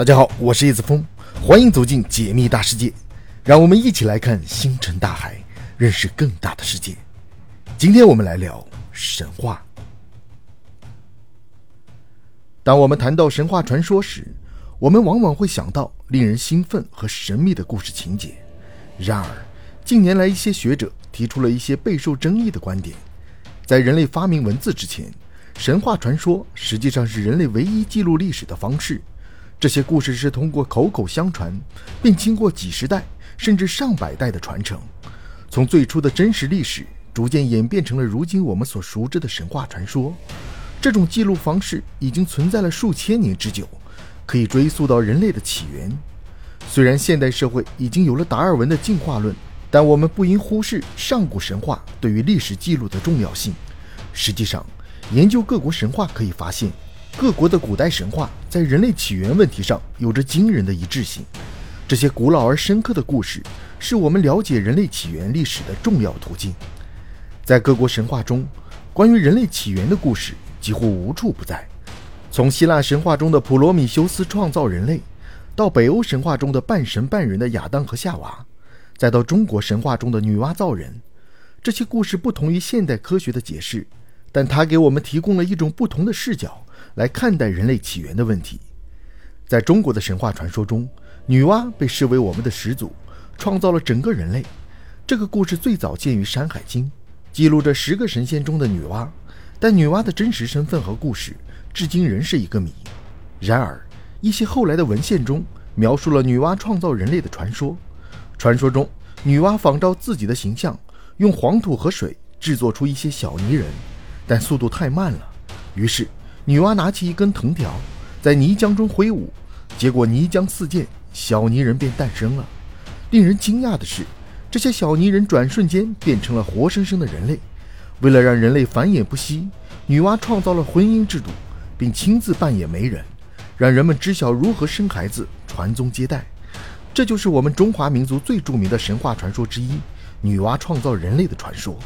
大家好，我是叶子峰，欢迎走进解密大世界，让我们一起来看星辰大海，认识更大的世界。今天我们来聊神话。当我们谈到神话传说时，我们往往会想到令人兴奋和神秘的故事情节。然而，近年来一些学者提出了一些备受争议的观点。在人类发明文字之前，神话传说实际上是人类唯一记录历史的方式。这些故事是通过口口相传，并经过几十代甚至上百代的传承，从最初的真实历史逐渐演变成了如今我们所熟知的神话传说。这种记录方式已经存在了数千年之久，可以追溯到人类的起源。虽然现代社会已经有了达尔文的进化论，但我们不应忽视上古神话对于历史记录的重要性。实际上，研究各国神话可以发现。各国的古代神话在人类起源问题上有着惊人的一致性。这些古老而深刻的故事是我们了解人类起源历史的重要途径。在各国神话中，关于人类起源的故事几乎无处不在。从希腊神话中的普罗米修斯创造人类，到北欧神话中的半神半人的亚当和夏娃，再到中国神话中的女娲造人，这些故事不同于现代科学的解释，但它给我们提供了一种不同的视角。来看待人类起源的问题，在中国的神话传说中，女娲被视为我们的始祖，创造了整个人类。这个故事最早见于《山海经》，记录着十个神仙中的女娲，但女娲的真实身份和故事至今仍是一个谜。然而，一些后来的文献中描述了女娲创造人类的传说。传说中，女娲仿照自己的形象，用黄土和水制作出一些小泥人，但速度太慢了，于是。女娲拿起一根藤条，在泥浆中挥舞，结果泥浆四溅，小泥人便诞生了。令人惊讶的是，这些小泥人转瞬间变成了活生生的人类。为了让人类繁衍不息，女娲创造了婚姻制度，并亲自扮演媒人，让人们知晓如何生孩子、传宗接代。这就是我们中华民族最著名的神话传说之一——女娲创造人类的传说。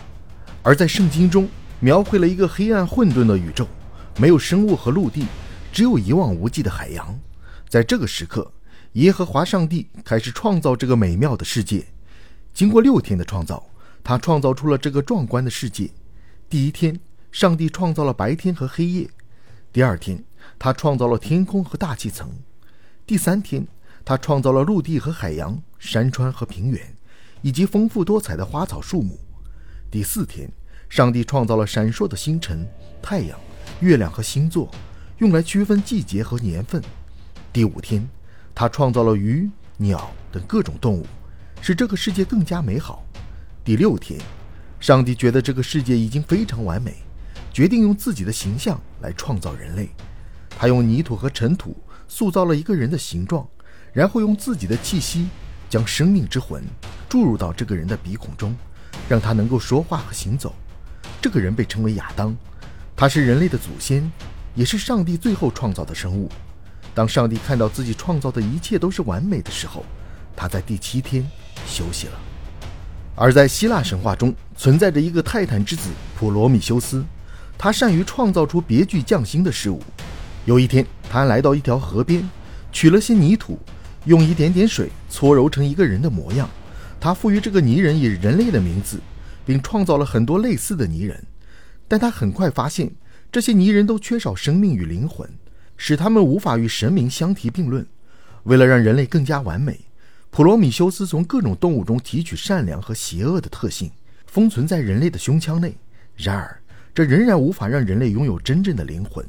而在圣经中，描绘了一个黑暗混沌的宇宙。没有生物和陆地，只有一望无际的海洋。在这个时刻，耶和华上帝开始创造这个美妙的世界。经过六天的创造，他创造出了这个壮观的世界。第一天，上帝创造了白天和黑夜；第二天，他创造了天空和大气层；第三天，他创造了陆地和海洋、山川和平原，以及丰富多彩的花草树木；第四天，上帝创造了闪烁的星辰、太阳。月亮和星座，用来区分季节和年份。第五天，他创造了鱼、鸟等各种动物，使这个世界更加美好。第六天，上帝觉得这个世界已经非常完美，决定用自己的形象来创造人类。他用泥土和尘土塑造了一个人的形状，然后用自己的气息将生命之魂注入到这个人的鼻孔中，让他能够说话和行走。这个人被称为亚当。他是人类的祖先，也是上帝最后创造的生物。当上帝看到自己创造的一切都是完美的时候，他在第七天休息了。而在希腊神话中，存在着一个泰坦之子普罗米修斯，他善于创造出别具匠心的事物。有一天，他来到一条河边，取了些泥土，用一点点水搓揉成一个人的模样。他赋予这个泥人以人类的名字，并创造了很多类似的泥人。但他很快发现，这些泥人都缺少生命与灵魂，使他们无法与神明相提并论。为了让人类更加完美，普罗米修斯从各种动物中提取善良和邪恶的特性，封存在人类的胸腔内。然而，这仍然无法让人类拥有真正的灵魂。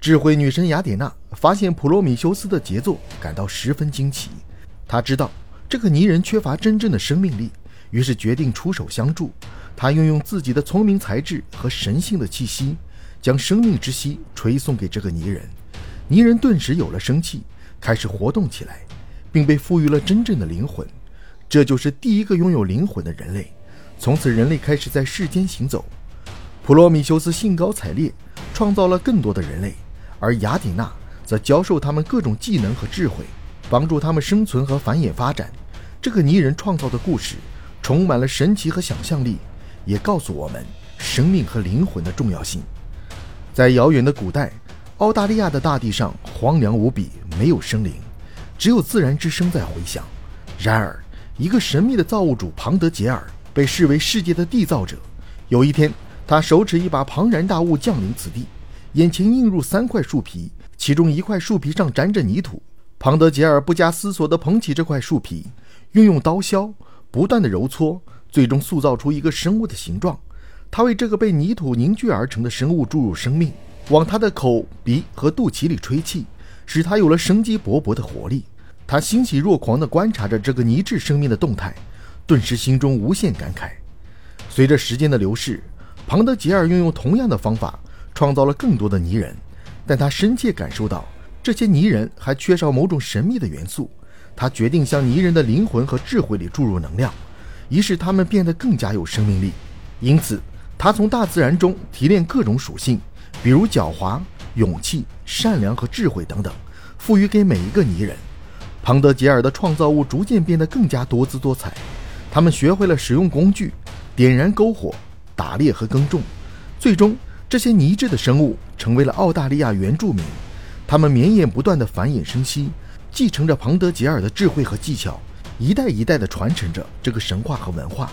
智慧女神雅典娜发现普罗米修斯的杰作，感到十分惊奇。她知道这个泥人缺乏真正的生命力，于是决定出手相助。他运用自己的聪明才智和神性的气息，将生命之息吹送给这个泥人。泥人顿时有了生气，开始活动起来，并被赋予了真正的灵魂。这就是第一个拥有灵魂的人类。从此，人类开始在世间行走。普罗米修斯兴高采烈，创造了更多的人类，而雅典娜则教授他们各种技能和智慧，帮助他们生存和繁衍发展。这个泥人创造的故事，充满了神奇和想象力。也告诉我们生命和灵魂的重要性。在遥远的古代，澳大利亚的大地上荒凉无比，没有生灵。只有自然之声在回响。然而，一个神秘的造物主庞德杰尔被视为世界的缔造者。有一天，他手持一把庞然大物降临此地，眼前映入三块树皮，其中一块树皮上沾着泥土。庞德杰尔不加思索地捧起这块树皮，运用刀削不断地揉搓，最终塑造出一个生物的形状。他为这个被泥土凝聚而成的生物注入生命，往他的口、鼻和肚脐里吹气，使他有了生机勃勃的活力。他欣喜若狂地观察着这个泥质生命的动态，顿时心中无限感慨。随着时间的流逝，庞德杰尔运用同样的方法创造了更多的泥人，但他深切感受到这些泥人还缺少某种神秘的元素。他决定向泥人的灵魂和智慧里注入能量，以使他们变得更加有生命力。因此，他从大自然中提炼各种属性，比如狡猾、勇气、善良和智慧等等，赋予给每一个泥人。庞德杰尔的创造物逐渐变得更加多姿多彩，他们学会了使用工具，点燃篝火、打猎和耕种。最终，这些泥质的生物成为了澳大利亚原住民。他们绵延不断地繁衍生息，继承着庞德杰尔的智慧和技巧，一代一代地传承着这个神话和文化。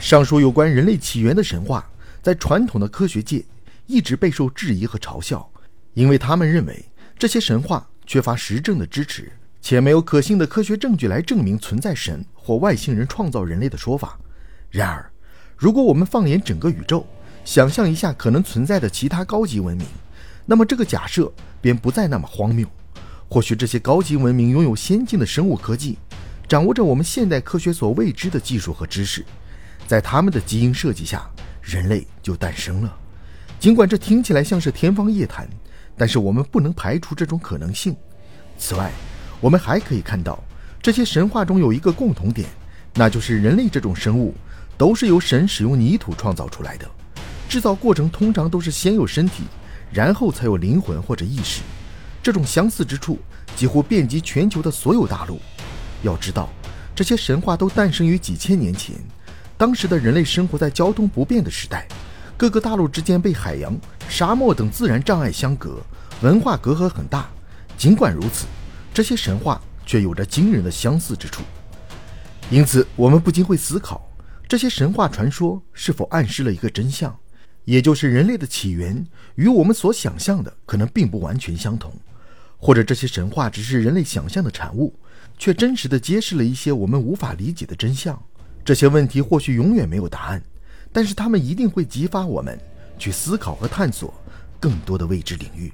上述有关人类起源的神话，在传统的科学界一直备受质疑和嘲笑，因为他们认为这些神话缺乏实证的支持。且没有可信的科学证据来证明存在神或外星人创造人类的说法。然而，如果我们放眼整个宇宙，想象一下可能存在的其他高级文明，那么这个假设便不再那么荒谬。或许这些高级文明拥有先进的生物科技，掌握着我们现代科学所未知的技术和知识，在他们的基因设计下，人类就诞生了。尽管这听起来像是天方夜谭，但是我们不能排除这种可能性。此外，我们还可以看到，这些神话中有一个共同点，那就是人类这种生物都是由神使用泥土创造出来的。制造过程通常都是先有身体，然后才有灵魂或者意识。这种相似之处几乎遍及全球的所有大陆。要知道，这些神话都诞生于几千年前，当时的人类生活在交通不便的时代，各个大陆之间被海洋、沙漠等自然障碍相隔，文化隔阂很大。尽管如此，这些神话却有着惊人的相似之处，因此我们不禁会思考：这些神话传说是否暗示了一个真相，也就是人类的起源与我们所想象的可能并不完全相同，或者这些神话只是人类想象的产物，却真实的揭示了一些我们无法理解的真相？这些问题或许永远没有答案，但是他们一定会激发我们去思考和探索更多的未知领域。